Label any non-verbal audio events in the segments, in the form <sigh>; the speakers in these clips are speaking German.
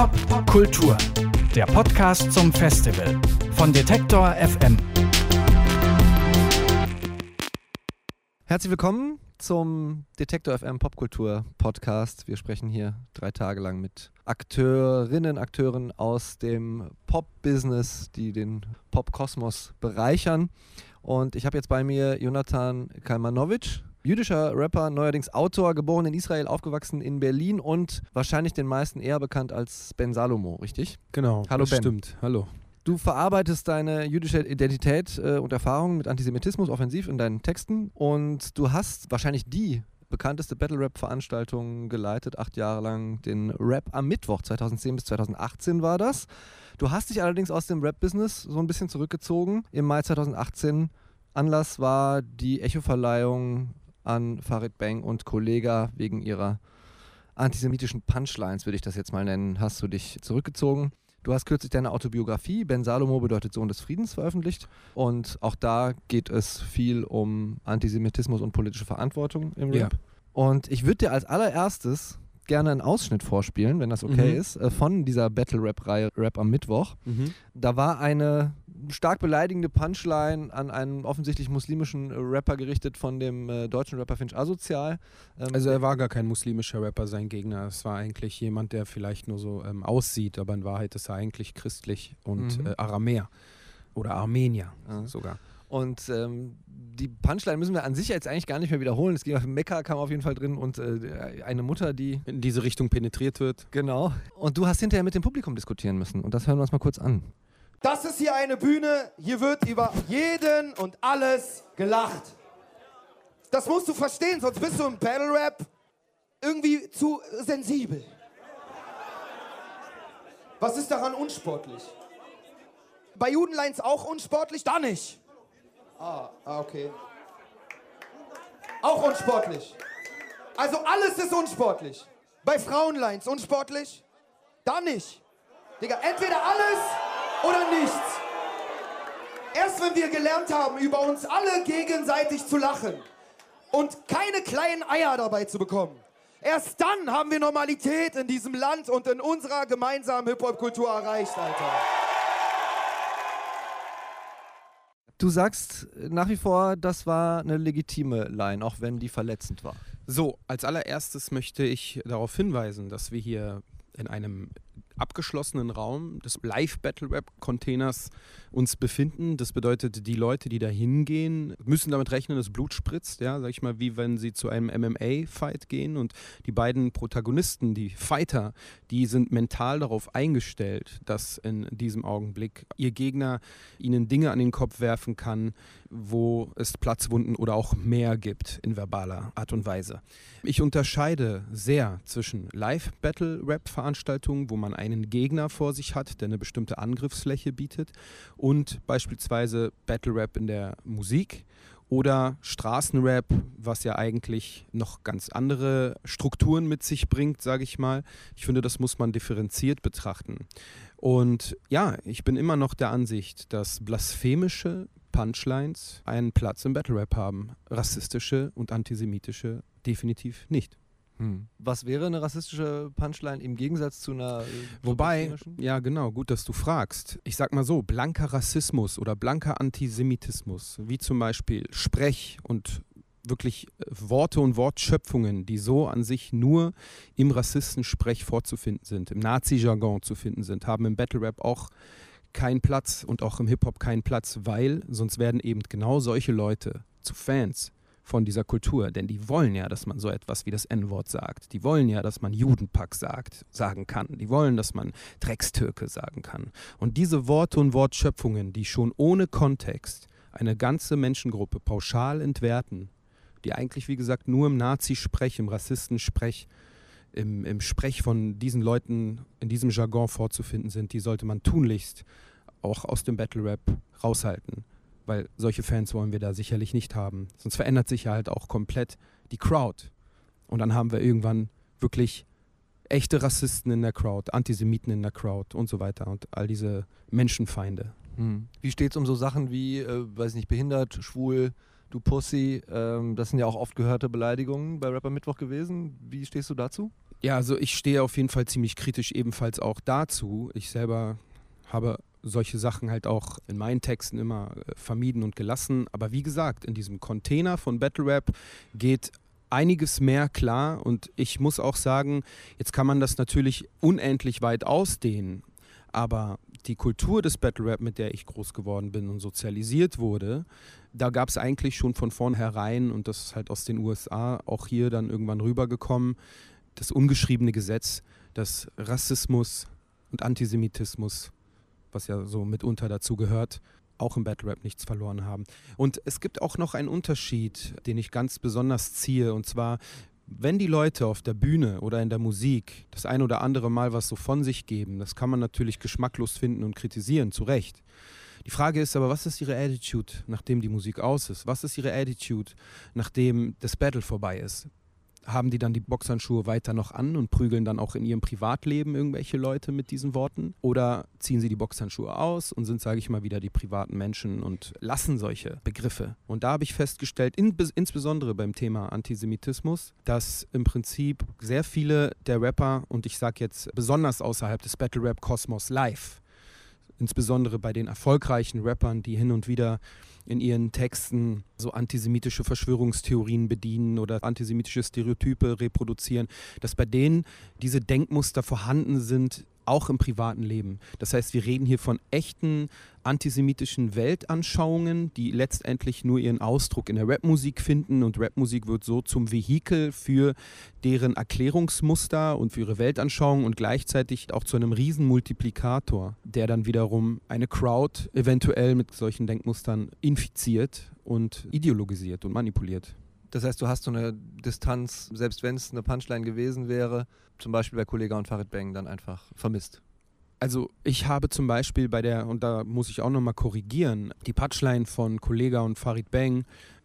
Pop Kultur, der Podcast zum Festival von Detektor FM. Herzlich willkommen zum Detektor FM Popkultur Podcast. Wir sprechen hier drei Tage lang mit Akteurinnen, Akteuren aus dem Pop-Business, die den Pop-Kosmos bereichern. Und ich habe jetzt bei mir Jonathan Kalmanovic, jüdischer Rapper, neuerdings Autor, geboren in Israel, aufgewachsen in Berlin und wahrscheinlich den meisten eher bekannt als Ben Salomo, richtig? Genau, Hallo Ben. stimmt. Hallo. Du verarbeitest deine jüdische Identität äh, und Erfahrungen mit Antisemitismus offensiv in deinen Texten und du hast wahrscheinlich die bekannteste Battle-Rap-Veranstaltung geleitet, acht Jahre lang den Rap am Mittwoch, 2010 bis 2018 war das. Du hast dich allerdings aus dem Rap-Business so ein bisschen zurückgezogen. Im Mai 2018 Anlass war die Echo-Verleihung an Farid Bang und Kollega wegen ihrer antisemitischen Punchlines, würde ich das jetzt mal nennen, hast du dich zurückgezogen. Du hast kürzlich deine Autobiografie Ben Salomo bedeutet Sohn des Friedens veröffentlicht und auch da geht es viel um Antisemitismus und politische Verantwortung im Ja. Rap. Und ich würde dir als allererstes gerne einen Ausschnitt vorspielen, wenn das okay Mhm. ist, äh, von dieser Battle Rap am Mittwoch. Da war eine stark beleidigende Punchline an einen offensichtlich muslimischen äh, Rapper gerichtet von dem äh, deutschen Rapper Finch Asozial. Ähm, Also er war gar kein muslimischer Rapper, sein Gegner. Es war eigentlich jemand, der vielleicht nur so ähm, aussieht, aber in Wahrheit ist er eigentlich christlich und Mhm. äh, Aramäer. Oder Armenier Ja. sogar. Und ähm, die Punchline müssen wir an sich jetzt eigentlich gar nicht mehr wiederholen. Es ging auf Mekka kam auf jeden Fall drin und äh, eine Mutter, die In diese Richtung penetriert wird. genau. Und du hast hinterher mit dem Publikum diskutieren müssen und das hören wir uns mal kurz an. Das ist hier eine Bühne, hier wird über jeden und alles gelacht. Das musst du verstehen, sonst bist du im Battle Rap irgendwie zu sensibel. Was ist daran unsportlich? Bei Judenlines auch unsportlich? Da nicht. Ah, ah, okay. Auch unsportlich. Also alles ist unsportlich. Bei Frauenlines unsportlich? Da nicht. Digga, entweder alles oder nichts. Erst wenn wir gelernt haben, über uns alle gegenseitig zu lachen und keine kleinen Eier dabei zu bekommen, erst dann haben wir Normalität in diesem Land und in unserer gemeinsamen Hip-Hop-Kultur erreicht, Alter. Du sagst äh, nach wie vor, das war eine legitime Line, auch wenn die verletzend war. So, als allererstes möchte ich darauf hinweisen, dass wir hier in einem abgeschlossenen Raum des Live-Battle-Rap-Containers uns befinden. Das bedeutet, die Leute, die da hingehen, müssen damit rechnen, dass Blut spritzt, ja, sag ich mal, wie wenn sie zu einem MMA-Fight gehen. Und die beiden Protagonisten, die Fighter, die sind mental darauf eingestellt, dass in diesem Augenblick ihr Gegner ihnen Dinge an den Kopf werfen kann, wo es Platzwunden oder auch mehr gibt in verbaler Art und Weise. Ich unterscheide sehr zwischen Live-Battle-Rap-Veranstaltungen, wo man einen Gegner vor sich hat, der eine bestimmte Angriffsfläche bietet, und beispielsweise Battle-Rap in der Musik oder Straßenrap, was ja eigentlich noch ganz andere Strukturen mit sich bringt, sage ich mal. Ich finde, das muss man differenziert betrachten. Und ja, ich bin immer noch der Ansicht, dass blasphemische Punchlines einen Platz im Battle Rap haben. Rassistische und antisemitische definitiv nicht. Was wäre eine rassistische Punchline im Gegensatz zu einer. äh, Wobei, ja genau, gut, dass du fragst. Ich sag mal so, blanker Rassismus oder blanker Antisemitismus, wie zum Beispiel Sprech und wirklich äh, Worte und Wortschöpfungen, die so an sich nur im Rassistensprech vorzufinden sind, im Nazi-Jargon zu finden sind, haben im Battle Rap auch keinen Platz und auch im Hip-Hop keinen Platz, weil sonst werden eben genau solche Leute zu Fans von dieser Kultur, denn die wollen ja, dass man so etwas wie das N-Wort sagt. Die wollen ja, dass man Judenpack sagt, sagen kann. Die wollen, dass man Dreckstürke sagen kann. Und diese Worte und Wortschöpfungen, die schon ohne Kontext eine ganze Menschengruppe pauschal entwerten, die eigentlich, wie gesagt, nur im Nazi-Sprech, im Rassistensprech, im, im Sprech von diesen Leuten in diesem Jargon vorzufinden sind, die sollte man tunlichst auch aus dem Battle Rap raushalten. Weil solche Fans wollen wir da sicherlich nicht haben. Sonst verändert sich ja halt auch komplett die Crowd. Und dann haben wir irgendwann wirklich echte Rassisten in der Crowd, Antisemiten in der Crowd und so weiter und all diese Menschenfeinde. Hm. Wie steht es um so Sachen wie, äh, weiß nicht, behindert, schwul, du Pussy? Ähm, das sind ja auch oft gehörte Beleidigungen bei Rapper Mittwoch gewesen. Wie stehst du dazu? Ja, also ich stehe auf jeden Fall ziemlich kritisch ebenfalls auch dazu. Ich selber habe solche Sachen halt auch in meinen Texten immer äh, vermieden und gelassen. Aber wie gesagt, in diesem Container von Battle Rap geht einiges mehr klar und ich muss auch sagen, jetzt kann man das natürlich unendlich weit ausdehnen, aber die Kultur des Battle Rap, mit der ich groß geworden bin und sozialisiert wurde, da gab es eigentlich schon von vornherein und das ist halt aus den USA auch hier dann irgendwann rübergekommen, das ungeschriebene Gesetz, dass Rassismus und Antisemitismus, was ja so mitunter dazu gehört, auch im Battle Rap nichts verloren haben. Und es gibt auch noch einen Unterschied, den ich ganz besonders ziehe, und zwar wenn die Leute auf der Bühne oder in der Musik das ein oder andere Mal was so von sich geben, das kann man natürlich geschmacklos finden und kritisieren, zu Recht. Die Frage ist aber, was ist ihre Attitude, nachdem die Musik aus ist? Was ist ihre Attitude, nachdem das Battle vorbei ist? Haben die dann die Boxhandschuhe weiter noch an und prügeln dann auch in ihrem Privatleben irgendwelche Leute mit diesen Worten? Oder ziehen sie die Boxhandschuhe aus und sind, sage ich mal, wieder die privaten Menschen und lassen solche Begriffe? Und da habe ich festgestellt, in, insbesondere beim Thema Antisemitismus, dass im Prinzip sehr viele der Rapper, und ich sage jetzt besonders außerhalb des Battle Rap Kosmos live, insbesondere bei den erfolgreichen Rappern, die hin und wieder in ihren Texten so antisemitische Verschwörungstheorien bedienen oder antisemitische Stereotype reproduzieren, dass bei denen diese Denkmuster vorhanden sind, auch im privaten Leben. Das heißt, wir reden hier von echten antisemitischen Weltanschauungen, die letztendlich nur ihren Ausdruck in der Rapmusik finden und Rapmusik wird so zum Vehikel für deren Erklärungsmuster und für ihre Weltanschauung und gleichzeitig auch zu einem Riesenmultiplikator, der dann wiederum eine Crowd eventuell mit solchen Denkmustern infiziert und ideologisiert und manipuliert. Das heißt, du hast so eine Distanz, selbst wenn es eine Punchline gewesen wäre, zum Beispiel bei Kollega und Farid Bang, dann einfach vermisst. Also ich habe zum Beispiel bei der, und da muss ich auch nochmal korrigieren, die Punchline von Kollega und Farid Bang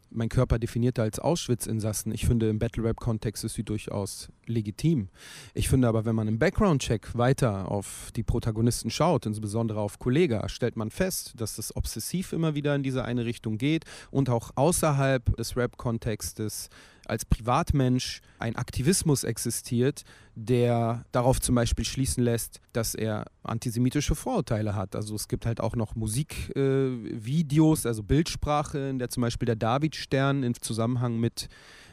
mein Körper definierte als Auschwitz-Insassen. Ich finde, im Battle-Rap-Kontext ist sie durchaus legitim. Ich finde aber, wenn man im Background-Check weiter auf die Protagonisten schaut, insbesondere auf Kollega, stellt man fest, dass das obsessiv immer wieder in diese eine Richtung geht und auch außerhalb des Rap-Kontextes als Privatmensch ein Aktivismus existiert, der darauf zum Beispiel schließen lässt, dass er antisemitische Vorurteile hat. Also es gibt halt auch noch Musikvideos, äh, also Bildsprache, in der zum Beispiel der Davidstern im Zusammenhang mit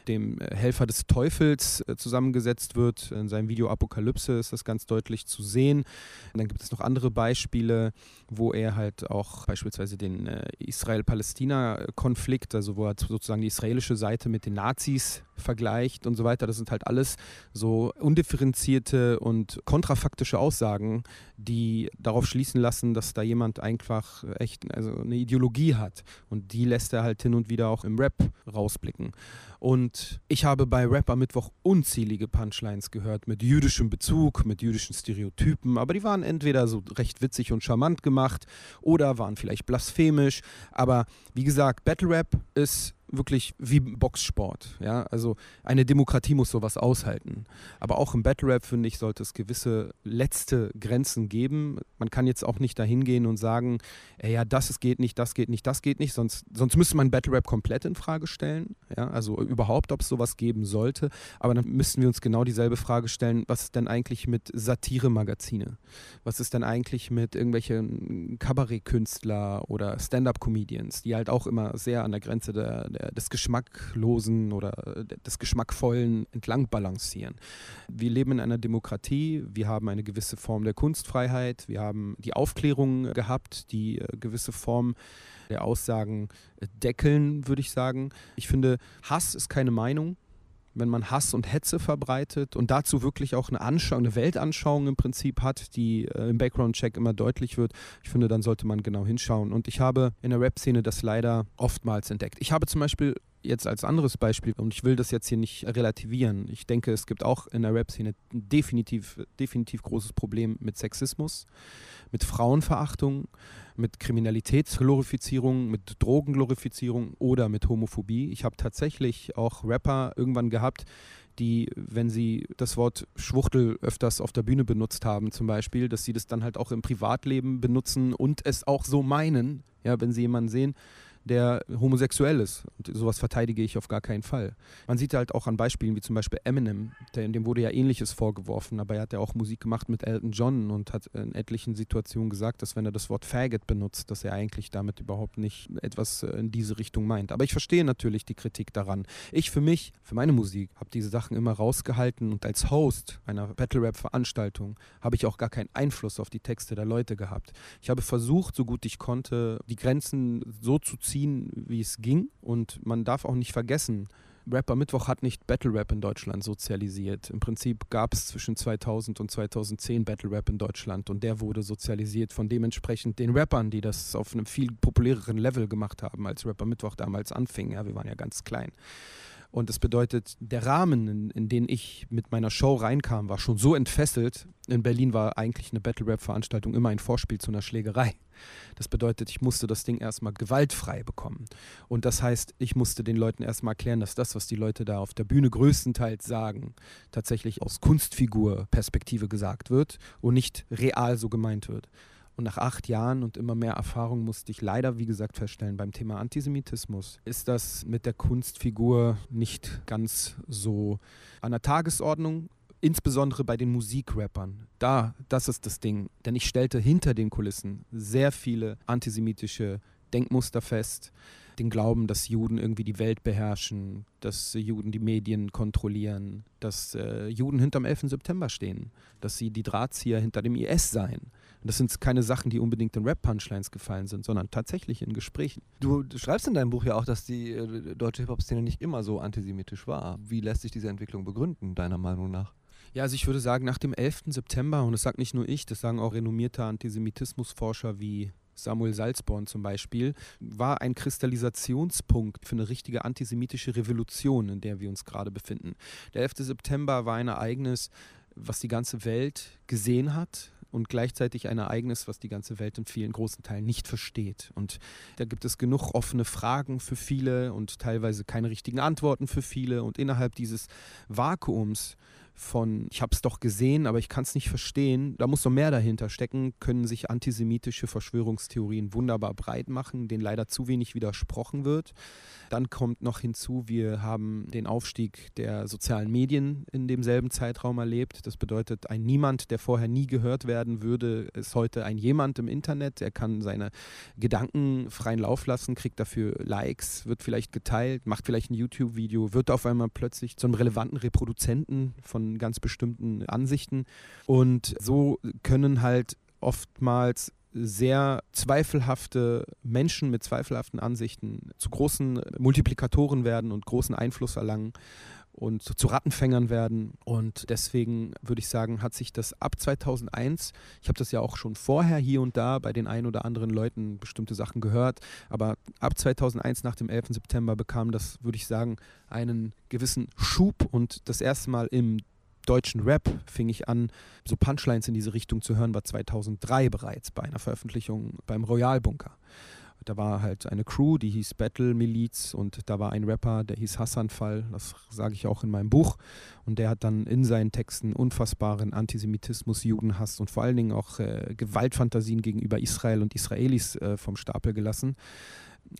dem äh, Helfer des Teufels äh, zusammengesetzt wird. In seinem Video Apokalypse ist das ganz deutlich zu sehen. Und dann gibt es noch andere Beispiele, wo er halt auch beispielsweise den äh, Israel-Palästina-Konflikt, also wo er sozusagen die israelische Seite mit den Nazis vergleicht und so weiter. Das sind halt alles so undifferenzierte und kontrafaktische Aussagen, die darauf schließen lassen, dass da jemand einfach echt also eine Ideologie hat. Und die lässt er halt hin und wieder auch im Rap rausblicken. Und ich habe bei Rapper Mittwoch unzählige Punchlines gehört mit jüdischem Bezug, mit jüdischen Stereotypen, aber die waren entweder so recht witzig und charmant gemacht oder waren vielleicht blasphemisch. Aber wie gesagt, Battle Rap ist wirklich wie Boxsport. Ja? Also eine Demokratie muss sowas aushalten. Aber auch im Battle Rap, finde ich, sollte es gewisse letzte Grenzen geben. Man kann jetzt auch nicht dahin gehen und sagen, ey, ja, das geht nicht, das geht nicht, das geht nicht, sonst, sonst müsste man Battle Rap komplett in Frage stellen. Ja? Also überhaupt, ob es sowas geben sollte. Aber dann müssten wir uns genau dieselbe Frage stellen, was ist denn eigentlich mit Satire-Magazine? Was ist denn eigentlich mit irgendwelchen Kabarettkünstler oder Stand-up-Comedians, die halt auch immer sehr an der Grenze der, der des Geschmacklosen oder äh, des Geschmackvollen entlang balancieren. Wir leben in einer Demokratie, wir haben eine gewisse Form der Kunstfreiheit, wir haben die Aufklärung gehabt, die äh, gewisse Form der Aussagen äh, deckeln, würde ich sagen. Ich finde, Hass ist keine Meinung wenn man Hass und Hetze verbreitet und dazu wirklich auch eine Anschauung, eine Weltanschauung im Prinzip hat, die äh, im Background-Check immer deutlich wird, ich finde, dann sollte man genau hinschauen. Und ich habe in der Rap-Szene das leider oftmals entdeckt. Ich habe zum Beispiel jetzt als anderes Beispiel, und ich will das jetzt hier nicht relativieren, ich denke, es gibt auch in der Rap-Szene definitiv, definitiv großes Problem mit Sexismus, mit Frauenverachtung, mit Kriminalitätsglorifizierung, mit Drogenglorifizierung oder mit Homophobie. Ich habe tatsächlich auch Rapper irgendwann gehabt, die, wenn sie das Wort Schwuchtel öfters auf der Bühne benutzt haben, zum Beispiel, dass sie das dann halt auch im Privatleben benutzen und es auch so meinen. Ja, wenn sie jemanden sehen, der homosexuell ist. Und sowas verteidige ich auf gar keinen Fall. Man sieht halt auch an Beispielen wie zum Beispiel Eminem, der, dem wurde ja ähnliches vorgeworfen, aber er hat ja auch Musik gemacht mit Elton John und hat in etlichen Situationen gesagt, dass wenn er das Wort Faggot benutzt, dass er eigentlich damit überhaupt nicht etwas in diese Richtung meint. Aber ich verstehe natürlich die Kritik daran. Ich für mich, für meine Musik, habe diese Sachen immer rausgehalten und als Host einer Battle-Rap-Veranstaltung habe ich auch gar keinen Einfluss auf die Texte der Leute gehabt. Ich habe versucht, so gut ich konnte, die Grenzen so zu ziehen, wie es ging. Und man darf auch nicht vergessen, Rapper Mittwoch hat nicht Battle Rap in Deutschland sozialisiert. Im Prinzip gab es zwischen 2000 und 2010 Battle Rap in Deutschland und der wurde sozialisiert von dementsprechend den Rappern, die das auf einem viel populäreren Level gemacht haben, als Rapper Mittwoch damals anfing. Ja, wir waren ja ganz klein. Und das bedeutet, der Rahmen, in, in, den ich mit meiner Show reinkam, war schon so entfesselt. In Berlin war eigentlich eine Battle-Rap-Veranstaltung immer ein Vorspiel zu einer Schlägerei. Das bedeutet, ich musste das Ding erstmal gewaltfrei bekommen. Und das heißt, ich musste den Leuten erstmal erklären, dass das, was die Leute da auf der Bühne größtenteils sagen, tatsächlich aus Kunstfigur-Perspektive gesagt wird und nicht real so gemeint wird. Und nach acht Jahren und immer mehr Erfahrung musste ich leider, wie gesagt, feststellen, beim Thema Antisemitismus ist das mit der Kunstfigur nicht ganz so an der Tagesordnung, insbesondere bei den Musikrappern. Da, das ist das Ding. Denn ich stellte hinter den Kulissen sehr viele antisemitische Denkmuster fest. Den Glauben, dass Juden irgendwie die Welt beherrschen, dass Juden die Medien kontrollieren, dass äh, Juden hinterm 11. September stehen, dass sie die Drahtzieher hinter dem IS seien. Und das sind keine Sachen, die unbedingt in Rap-Punchlines gefallen sind, sondern tatsächlich in Gesprächen. Du, du schreibst in deinem Buch ja auch, dass die äh, deutsche Hip-Hop-Szene nicht immer so antisemitisch war. Wie lässt sich diese Entwicklung begründen, deiner Meinung nach? Ja, also ich würde sagen, nach dem 11. September, und das sagt nicht nur ich, das sagen auch renommierte Antisemitismusforscher wie Samuel Salzborn zum Beispiel, war ein Kristallisationspunkt für eine richtige antisemitische Revolution, in der wir uns gerade befinden. Der 11. September war ein Ereignis, was die ganze Welt gesehen hat, und gleichzeitig ein Ereignis, was die ganze Welt in vielen großen Teilen nicht versteht. Und da gibt es genug offene Fragen für viele und teilweise keine richtigen Antworten für viele. Und innerhalb dieses Vakuums von, ich habe es doch gesehen, aber ich kann es nicht verstehen, da muss noch mehr dahinter stecken, können sich antisemitische Verschwörungstheorien wunderbar breit machen, denen leider zu wenig widersprochen wird. Dann kommt noch hinzu, wir haben den Aufstieg der sozialen Medien in demselben Zeitraum erlebt. Das bedeutet, ein Niemand, der vorher nie gehört werden würde, ist heute ein Jemand im Internet. Er kann seine Gedanken freien Lauf lassen, kriegt dafür Likes, wird vielleicht geteilt, macht vielleicht ein YouTube-Video, wird auf einmal plötzlich zu einem relevanten Reproduzenten von ganz bestimmten Ansichten. Und so können halt oftmals sehr zweifelhafte Menschen mit zweifelhaften Ansichten zu großen Multiplikatoren werden und großen Einfluss erlangen und zu Rattenfängern werden. Und deswegen würde ich sagen, hat sich das ab 2001, ich habe das ja auch schon vorher hier und da bei den ein oder anderen Leuten bestimmte Sachen gehört, aber ab 2001 nach dem 11. September bekam das, würde ich sagen, einen gewissen Schub und das erste Mal im deutschen Rap fing ich an, so Punchlines in diese Richtung zu hören, war 2003 bereits bei einer Veröffentlichung beim Royal Bunker. Da war halt eine Crew, die hieß Battle Miliz und da war ein Rapper, der hieß Hassan Fall, das sage ich auch in meinem Buch. Und der hat dann in seinen Texten unfassbaren Antisemitismus, Judenhass und vor allen Dingen auch äh, Gewaltfantasien gegenüber Israel und Israelis äh, vom Stapel gelassen.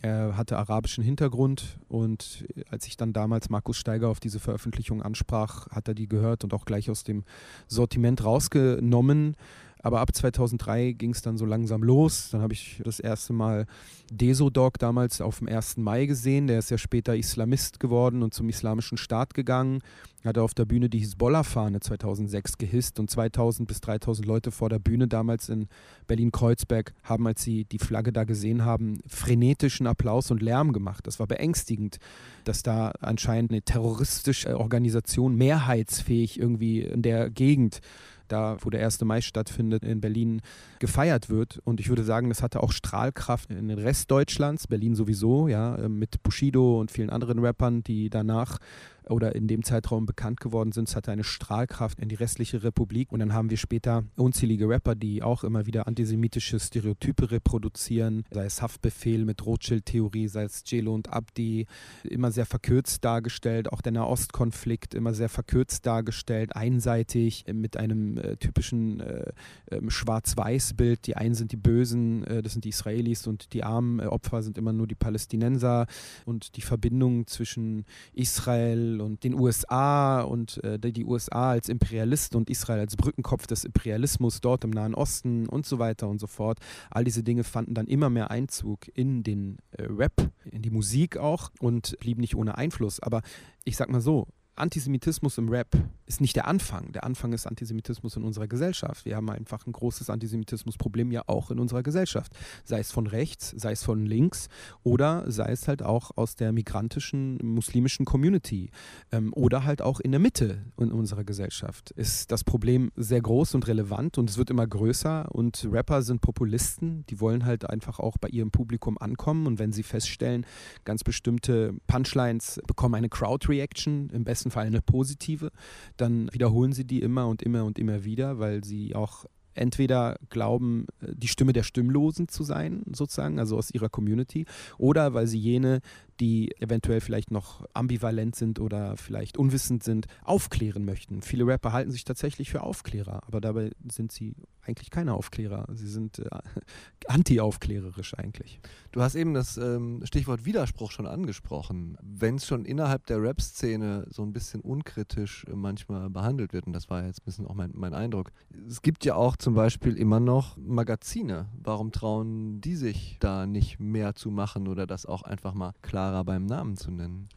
Er hatte arabischen Hintergrund und als ich dann damals Markus Steiger auf diese Veröffentlichung ansprach, hat er die gehört und auch gleich aus dem Sortiment rausgenommen. Aber ab 2003 ging es dann so langsam los. Dann habe ich das erste Mal Desodog damals auf dem 1. Mai gesehen. Der ist ja später Islamist geworden und zum Islamischen Staat gegangen. Hat er auf der Bühne die Hisbollah-Fahne 2006 gehisst und 2000 bis 3000 Leute vor der Bühne damals in Berlin-Kreuzberg haben, als sie die Flagge da gesehen haben, frenetischen Applaus und Lärm gemacht. Das war beängstigend, dass da anscheinend eine terroristische Organisation mehrheitsfähig irgendwie in der Gegend da wo der 1. Mai stattfindet, in Berlin gefeiert wird. Und ich würde sagen, das hatte auch Strahlkraft in den Rest Deutschlands, Berlin sowieso, ja, mit Bushido und vielen anderen Rappern, die danach oder in dem Zeitraum bekannt geworden sind. Es hatte eine Strahlkraft in die restliche Republik. Und dann haben wir später unzählige Rapper, die auch immer wieder antisemitische Stereotype reproduzieren, sei es Haftbefehl mit Rothschild-Theorie, sei es Jelo und Abdi, immer sehr verkürzt dargestellt, auch der Nahostkonflikt immer sehr verkürzt dargestellt, einseitig, mit einem äh, typischen äh, äh, Schwarz-Weiß-Bild. Die einen sind die Bösen, äh, das sind die Israelis und die armen äh, Opfer sind immer nur die Palästinenser und die Verbindung zwischen Israel und den USA und äh, die USA als Imperialisten und Israel als Brückenkopf des Imperialismus dort im Nahen Osten und so weiter und so fort. All diese Dinge fanden dann immer mehr Einzug in den äh, Rap, in die Musik auch und blieben nicht ohne Einfluss. Aber ich sag mal so, Antisemitismus im Rap ist nicht der Anfang. Der Anfang ist Antisemitismus in unserer Gesellschaft. Wir haben einfach ein großes Antisemitismusproblem ja auch in unserer Gesellschaft. Sei es von rechts, sei es von links oder sei es halt auch aus der migrantischen muslimischen Community ähm, oder halt auch in der Mitte in unserer Gesellschaft. Ist das Problem sehr groß und relevant und es wird immer größer und Rapper sind Populisten, die wollen halt einfach auch bei ihrem Publikum ankommen und wenn sie feststellen, ganz bestimmte Punchlines bekommen eine Crowd-Reaction, im besten Fall eine positive, dann wiederholen sie die immer und immer und immer wieder, weil sie auch entweder glauben, äh, die Stimme der Stimmlosen zu sein, sozusagen, also aus ihrer Community, oder weil sie jene, die eventuell vielleicht noch ambivalent sind oder vielleicht unwissend sind, aufklären möchten. Viele Rapper halten sich tatsächlich für Aufklärer, aber dabei sind sie eigentlich keine Aufklärer. Sie sind äh, <laughs> anti-aufklärerisch eigentlich. Du hast eben das ähm, Stichwort Widerspruch schon angesprochen. Wenn es schon innerhalb der Rap-Szene so ein bisschen unkritisch äh, manchmal behandelt wird, und das war jetzt ein bisschen auch mein, mein Eindruck, es gibt ja auch zum Beispiel immer noch Magazine. Warum trauen die sich da nicht mehr zu machen oder das auch einfach mal klarer beim Namen zu nennen?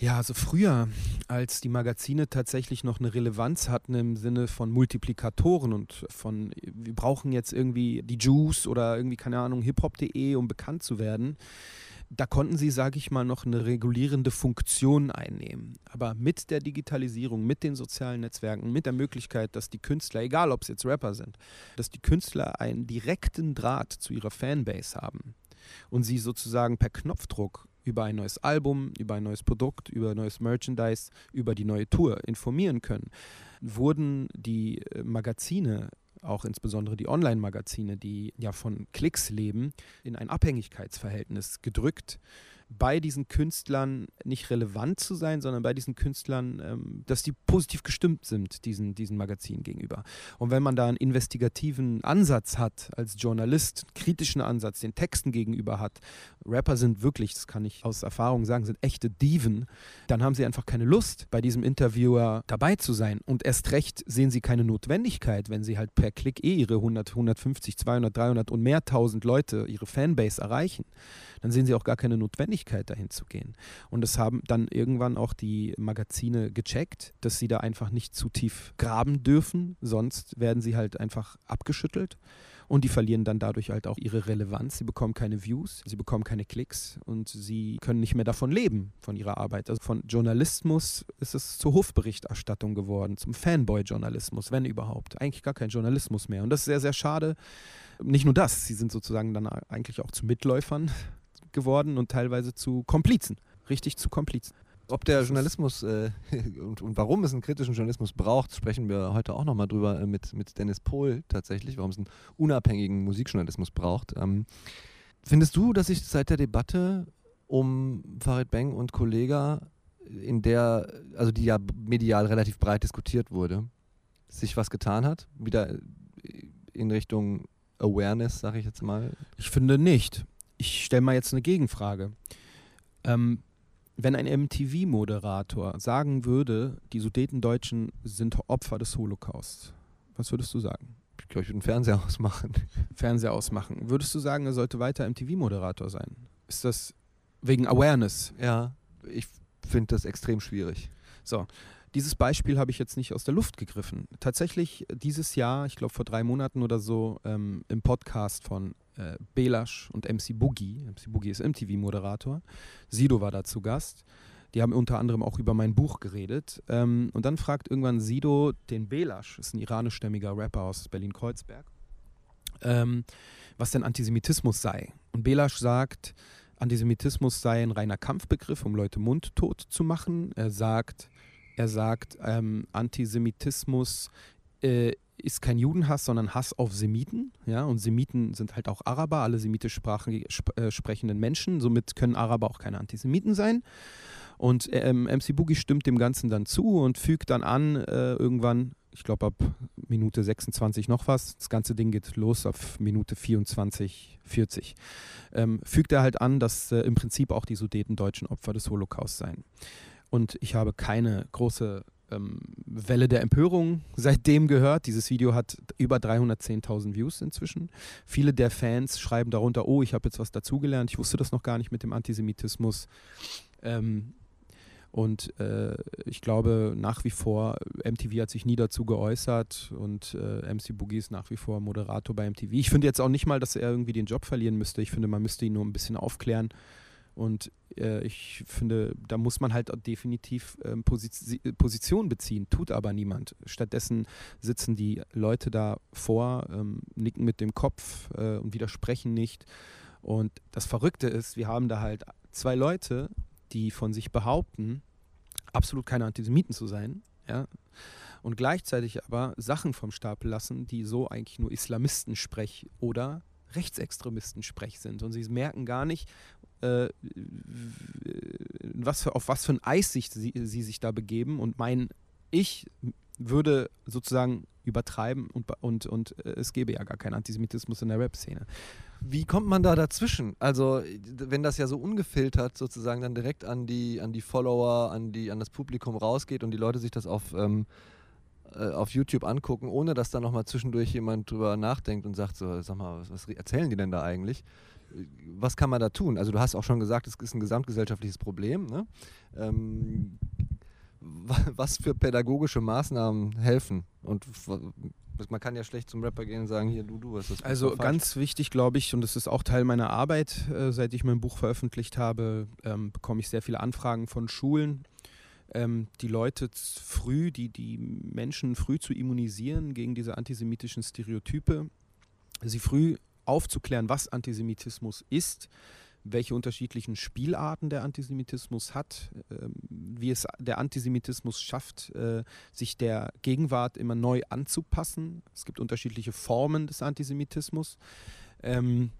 Ja, also früher, als die Magazine tatsächlich noch eine Relevanz hatten im Sinne von Multiplikatoren und von, wir brauchen jetzt irgendwie die Juice oder irgendwie, keine Ahnung, hiphop.de, um bekannt zu werden, da konnten sie, sage ich mal, noch eine regulierende Funktion einnehmen. Aber mit der Digitalisierung, mit den sozialen Netzwerken, mit der Möglichkeit, dass die Künstler, egal ob es jetzt Rapper sind, dass die Künstler einen direkten Draht zu ihrer Fanbase haben und sie sozusagen per Knopfdruck über ein neues Album, über ein neues Produkt, über neues Merchandise, über die neue Tour informieren können, wurden die äh, Magazine auch insbesondere die Online-Magazine, die ja von Klicks leben, in ein Abhängigkeitsverhältnis gedrückt bei diesen Künstlern nicht relevant zu sein, sondern bei diesen Künstlern, ähm, dass die positiv gestimmt sind, diesen, diesen Magazinen gegenüber. Und wenn man da einen investigativen Ansatz hat, als Journalist, einen kritischen Ansatz, den Texten gegenüber hat, Rapper sind wirklich, das kann ich aus Erfahrung sagen, sind echte Diven, dann haben sie einfach keine Lust, bei diesem Interviewer dabei zu sein. Und erst recht sehen sie keine Notwendigkeit, wenn sie halt per Klick eh ihre 100, 150, 200, 300 und mehr tausend Leute, ihre Fanbase erreichen dann sehen sie auch gar keine Notwendigkeit, dahin zu gehen. Und das haben dann irgendwann auch die Magazine gecheckt, dass sie da einfach nicht zu tief graben dürfen, sonst werden sie halt einfach abgeschüttelt. Und die verlieren dann dadurch halt auch ihre Relevanz. Sie bekommen keine Views, sie bekommen keine Klicks und sie können nicht mehr davon leben, von ihrer Arbeit. Also von Journalismus ist es zur Hofberichterstattung geworden, zum Fanboy-Journalismus, wenn überhaupt. Eigentlich gar kein Journalismus mehr. Und das ist sehr, sehr schade. Nicht nur das, sie sind sozusagen dann eigentlich auch zu Mitläufern geworden und teilweise zu Komplizen. Richtig zu Komplizen. Ob der Journalismus äh, <laughs> und, und, warum es einen kritischen Journalismus braucht, sprechen wir heute auch nochmal drüber äh, mit, mit Dennis Pohl tatsächlich, warum es einen unabhängigen Musikjournalismus braucht. Ähm, findest du, dass sich seit der Debatte um Farid Beng und Kollega, in der, also die ja medial relativ breit diskutiert wurde, sich was getan hat? Wieder in Richtung Awareness, sage ich jetzt mal? Ich finde nicht ich stelle mal jetzt eine Gegenfrage. Ähm, wenn ein MTV-Moderator sagen würde, die Sudetendeutschen sind Opfer des Holocaust, was würdest du sagen? Ich glaube, ich würde den Fernseher <laughs> ausmachen. Fernseher ausmachen. Würdest du sagen, er sollte weiter MTV-Moderator sein? Ist das wegen Awareness? Ja, ich finde das extrem schwierig. So, dieses Beispiel habe ich jetzt nicht aus der Luft gegriffen. Tatsächlich dieses Jahr, ich glaube vor drei Monaten oder so, ähm, im Podcast von äh, Belasch und MC Boogie. MC Boogie ist MTV-Moderator. Sido war da zu Gast. Die haben unter anderem auch über mein Buch geredet. Ähm, und dann fragt irgendwann Sido den Belasch, ist ein iranischstämmiger Rapper aus Berlin-Kreuzberg, ähm, was denn Antisemitismus sei. Und Belasch sagt, Antisemitismus sei ein reiner Kampfbegriff, um Leute mundtot zu machen. Er sagt, er sagt, ähm, Antisemitismus äh, ist kein Judenhass, sondern Hass auf Semiten. Ja? Und Semiten sind halt auch Araber, alle semitisch sp äh, sprechenden Menschen. Somit können Araber auch keine Antisemiten sein. Und ähm, MC Boogie stimmt dem Ganzen dann zu und fügt dann an, äh, irgendwann, ich glaube ab Minute 26 noch was, das ganze Ding geht los auf Minute 24, 40, ähm, fügt er halt an, dass äh, im Prinzip auch die Sudeten deutschen Opfer des Holocaust seien. Und ich habe keine große ähm, Welle der Empörung seitdem gehört. Dieses Video hat über 310.000 Views inzwischen. Viele der Fans schreiben darunter, oh, ich habe jetzt was dazugelernt, ich wusste das noch gar nicht mit dem Antisemitismus. Ähm, und äh, ich glaube nach wie vor, MTV hat sich nie dazu geäußert und äh, MC Boogie ist nach wie vor Moderator bei MTV. Ich finde jetzt auch nicht mal, dass er irgendwie den Job verlieren müsste. Ich finde, man müsste ihn nur ein bisschen aufklären. Und äh, ich finde, da muss man halt definitiv ähm, Posi Position beziehen, tut aber niemand. Stattdessen sitzen die Leute da vor, ähm, nicken mit dem Kopf äh, und widersprechen nicht. Und das Verrückte ist, wir haben da halt zwei Leute, die von sich behaupten, absolut keine Antisemiten zu sein, ja, und gleichzeitig aber Sachen vom Stapel lassen, die so eigentlich nur Islamisten-Sprech oder Rechtsextremisten-Sprech sind. Und sie merken gar nicht, äh, was für, auf was für ein Eis sich, sie, sie sich da begeben und meinen, ich würde sozusagen übertreiben und, und, und äh, es gäbe ja gar keinen Antisemitismus in der Rap-Szene. Wie kommt man da dazwischen? Also, wenn das ja so ungefiltert sozusagen dann direkt an die, an die Follower, an, die, an das Publikum rausgeht und die Leute sich das auf, ähm, äh, auf YouTube angucken, ohne dass da nochmal zwischendurch jemand drüber nachdenkt und sagt, so, sag mal, was, was erzählen die denn da eigentlich? Was kann man da tun? Also, du hast auch schon gesagt, es ist ein gesamtgesellschaftliches Problem. Ne? Ähm, was für pädagogische Maßnahmen helfen? Und man kann ja schlecht zum Rapper gehen und sagen, hier, du, du hast das. Also ganz wichtig, glaube ich, und das ist auch Teil meiner Arbeit, äh, seit ich mein Buch veröffentlicht habe, ähm, bekomme ich sehr viele Anfragen von Schulen, ähm, die Leute früh, die, die Menschen früh zu immunisieren gegen diese antisemitischen Stereotype, sie früh aufzuklären, was Antisemitismus ist, welche unterschiedlichen Spielarten der Antisemitismus hat, ähm, wie es der Antisemitismus schafft, äh, sich der Gegenwart immer neu anzupassen. Es gibt unterschiedliche Formen des Antisemitismus. Ähm,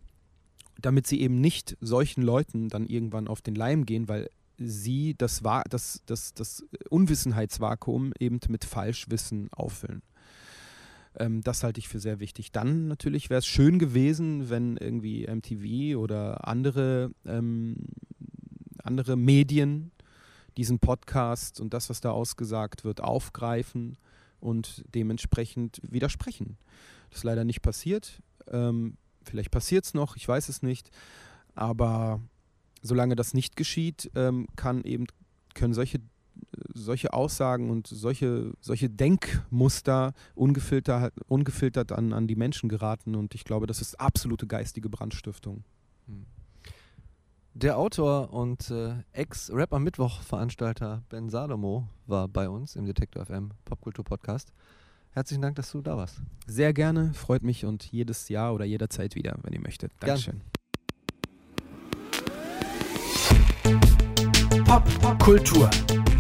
damit sie eben nicht solchen Leuten dann irgendwann auf den Leim gehen, weil sie das, das, das, das Unwissenheitsvakuum eben mit Falschwissen auffüllen. Ähm, das halte ich für sehr wichtig. Dann natürlich wäre es schön gewesen, wenn irgendwie MTV oder andere, ähm, andere Medien diesen Podcast und das, was da ausgesagt wird, aufgreifen und dementsprechend widersprechen. Das ist leider nicht passiert. Ähm, vielleicht passiert es noch, ich weiß es nicht. Aber solange das nicht geschieht, ähm, kann eben, können solche solche Aussagen und solche, solche Denkmuster ungefiltert, ungefiltert an, an die Menschen geraten. Und ich glaube, das ist absolute geistige Brandstiftung. Hm. Der Autor und äh, Ex-Rap am Mittwoch-Veranstalter Ben Salomo war bei uns im Detektor FM Popkultur-Podcast. Herzlichen Dank, dass du da warst. Sehr gerne, freut mich und jedes Jahr oder jederzeit wieder, wenn ihr möchtet. Dankeschön. Popkultur.